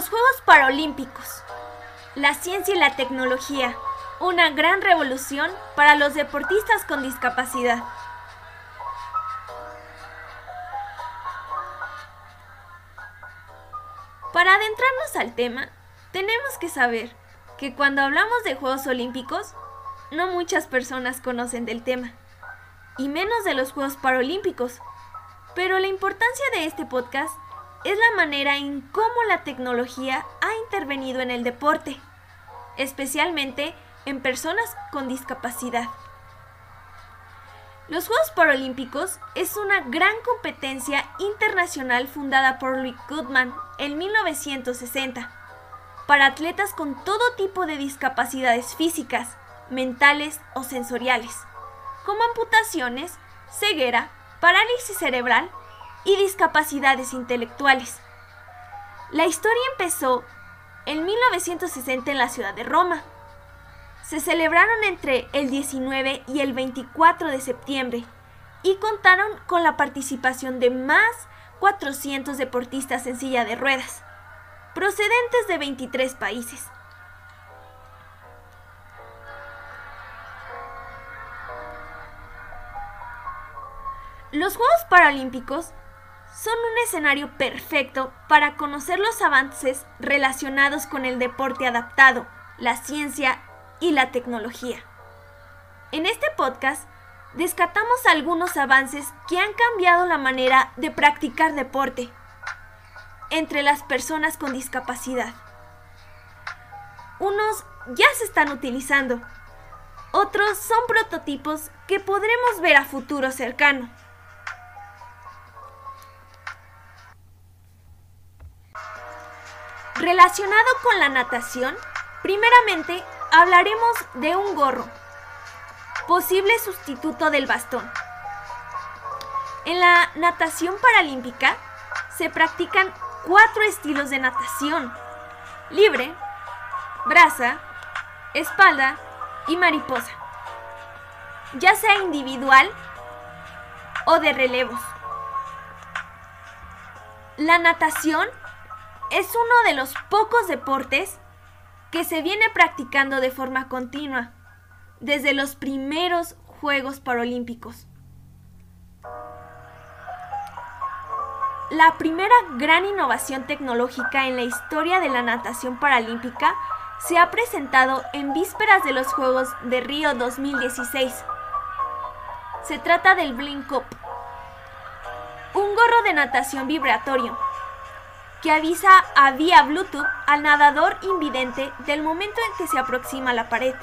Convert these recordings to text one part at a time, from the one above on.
Los Juegos Paralímpicos. La ciencia y la tecnología. Una gran revolución para los deportistas con discapacidad. Para adentrarnos al tema, tenemos que saber que cuando hablamos de Juegos Olímpicos, no muchas personas conocen del tema, y menos de los Juegos Paralímpicos. Pero la importancia de este podcast es la manera en cómo la tecnología ha intervenido en el deporte, especialmente en personas con discapacidad. Los Juegos Paralímpicos es una gran competencia internacional fundada por Rick Goodman en 1960 para atletas con todo tipo de discapacidades físicas, mentales o sensoriales, como amputaciones, ceguera, parálisis cerebral y discapacidades intelectuales. La historia empezó en 1960 en la ciudad de Roma. Se celebraron entre el 19 y el 24 de septiembre y contaron con la participación de más 400 deportistas en silla de ruedas, procedentes de 23 países. Los Juegos Paralímpicos son un escenario perfecto para conocer los avances relacionados con el deporte adaptado, la ciencia y la tecnología. En este podcast descatamos algunos avances que han cambiado la manera de practicar deporte entre las personas con discapacidad. Unos ya se están utilizando, otros son prototipos que podremos ver a futuro cercano. Relacionado con la natación, primeramente hablaremos de un gorro, posible sustituto del bastón. En la natación paralímpica se practican cuatro estilos de natación. Libre, braza, espalda y mariposa. Ya sea individual o de relevos. La natación es uno de los pocos deportes que se viene practicando de forma continua desde los primeros Juegos Paralímpicos. La primera gran innovación tecnológica en la historia de la natación paralímpica se ha presentado en vísperas de los Juegos de Río 2016. Se trata del Blink Cup, un gorro de natación vibratorio que avisa a vía Bluetooth al nadador invidente del momento en que se aproxima la pared.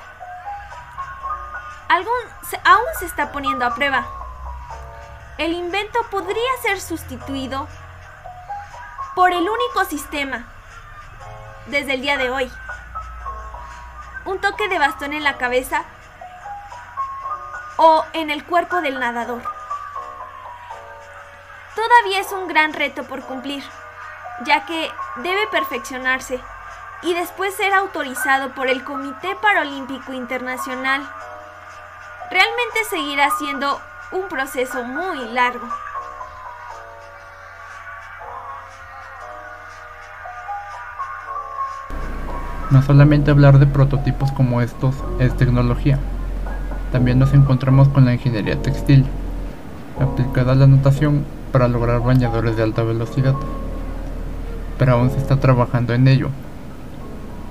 aún se está poniendo a prueba. El invento podría ser sustituido por el único sistema desde el día de hoy. Un toque de bastón en la cabeza o en el cuerpo del nadador. Todavía es un gran reto por cumplir ya que debe perfeccionarse y después ser autorizado por el Comité Paralímpico Internacional. Realmente seguirá siendo un proceso muy largo. No solamente hablar de prototipos como estos es tecnología, también nos encontramos con la ingeniería textil, aplicada a la natación para lograr bañadores de alta velocidad pero aún se está trabajando en ello.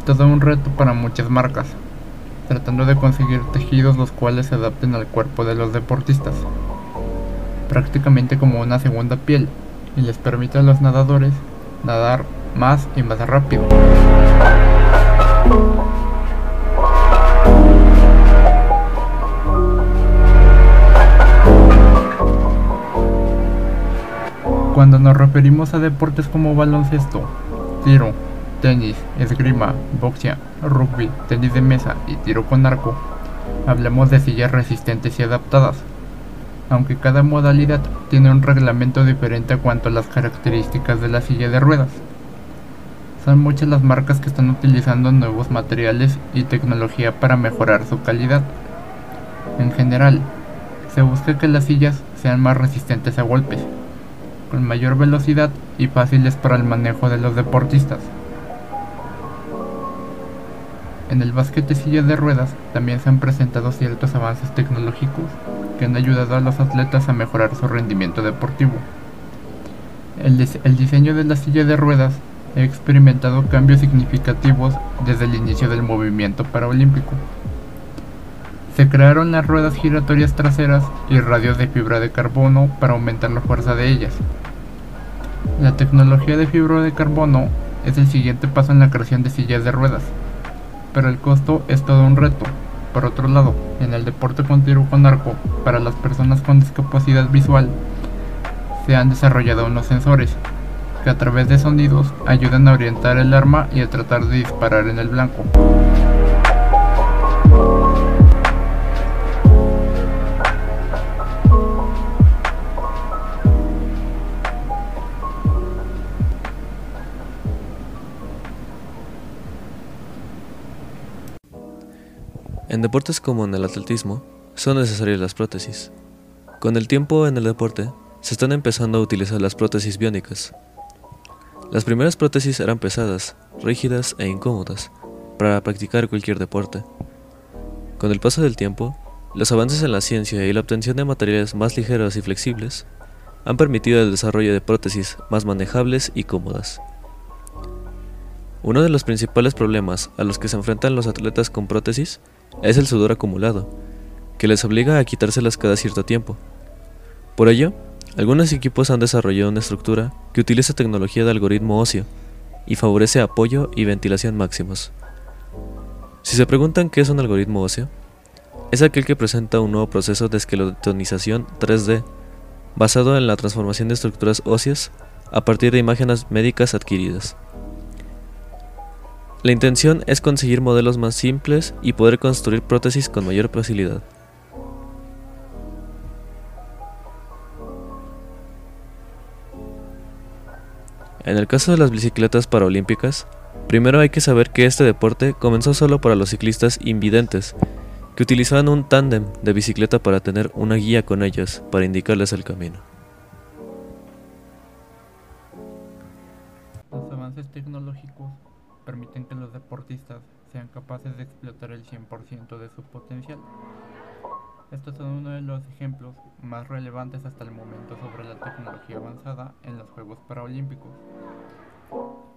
Todo un reto para muchas marcas, tratando de conseguir tejidos los cuales se adapten al cuerpo de los deportistas, prácticamente como una segunda piel, y les permite a los nadadores nadar más y más rápido. Cuando nos referimos a deportes como baloncesto, tiro, tenis, esgrima, boxea, rugby, tenis de mesa y tiro con arco, hablamos de sillas resistentes y adaptadas, aunque cada modalidad tiene un reglamento diferente a cuanto a las características de la silla de ruedas. Son muchas las marcas que están utilizando nuevos materiales y tecnología para mejorar su calidad. En general, se busca que las sillas sean más resistentes a golpes, con mayor velocidad y fáciles para el manejo de los deportistas. En el básquet de silla de ruedas también se han presentado ciertos avances tecnológicos que han ayudado a los atletas a mejorar su rendimiento deportivo. El, el diseño de la silla de ruedas ha experimentado cambios significativos desde el inicio del movimiento paraolímpico. Se crearon las ruedas giratorias traseras y radios de fibra de carbono para aumentar la fuerza de ellas. La tecnología de fibra de carbono es el siguiente paso en la creación de sillas de ruedas, pero el costo es todo un reto. Por otro lado, en el deporte con tiro con arco, para las personas con discapacidad visual, se han desarrollado unos sensores que a través de sonidos ayudan a orientar el arma y a tratar de disparar en el blanco. En deportes como en el atletismo, son necesarias las prótesis. Con el tiempo en el deporte, se están empezando a utilizar las prótesis biónicas. Las primeras prótesis eran pesadas, rígidas e incómodas para practicar cualquier deporte. Con el paso del tiempo, los avances en la ciencia y la obtención de materiales más ligeros y flexibles han permitido el desarrollo de prótesis más manejables y cómodas. Uno de los principales problemas a los que se enfrentan los atletas con prótesis es el sudor acumulado, que les obliga a quitárselas cada cierto tiempo. Por ello, algunos equipos han desarrollado una estructura que utiliza tecnología de algoritmo óseo y favorece apoyo y ventilación máximos. Si se preguntan qué es un algoritmo óseo, es aquel que presenta un nuevo proceso de esqueletonización 3D basado en la transformación de estructuras óseas a partir de imágenes médicas adquiridas. La intención es conseguir modelos más simples y poder construir prótesis con mayor facilidad. En el caso de las bicicletas paraolímpicas, primero hay que saber que este deporte comenzó solo para los ciclistas invidentes, que utilizaban un tándem de bicicleta para tener una guía con ellos para indicarles el camino. Los avances tecnológicos permiten que los deportistas sean capaces de explotar el 100% de su potencial. Estos son uno de los ejemplos más relevantes hasta el momento sobre la tecnología avanzada en los Juegos Paralímpicos.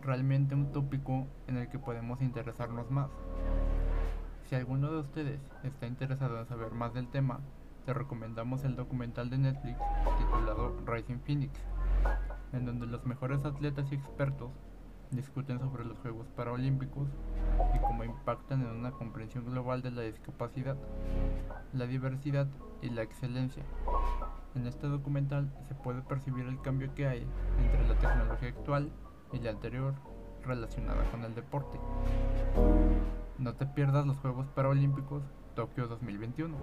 Realmente un tópico en el que podemos interesarnos más. Si alguno de ustedes está interesado en saber más del tema, te recomendamos el documental de Netflix titulado Rising Phoenix, en donde los mejores atletas y expertos discuten sobre los Juegos Paralímpicos y cómo impactan en una comprensión global de la discapacidad, la diversidad y la excelencia. En este documental se puede percibir el cambio que hay entre la tecnología actual y la anterior relacionada con el deporte. No te pierdas los Juegos Paralímpicos Tokio 2021.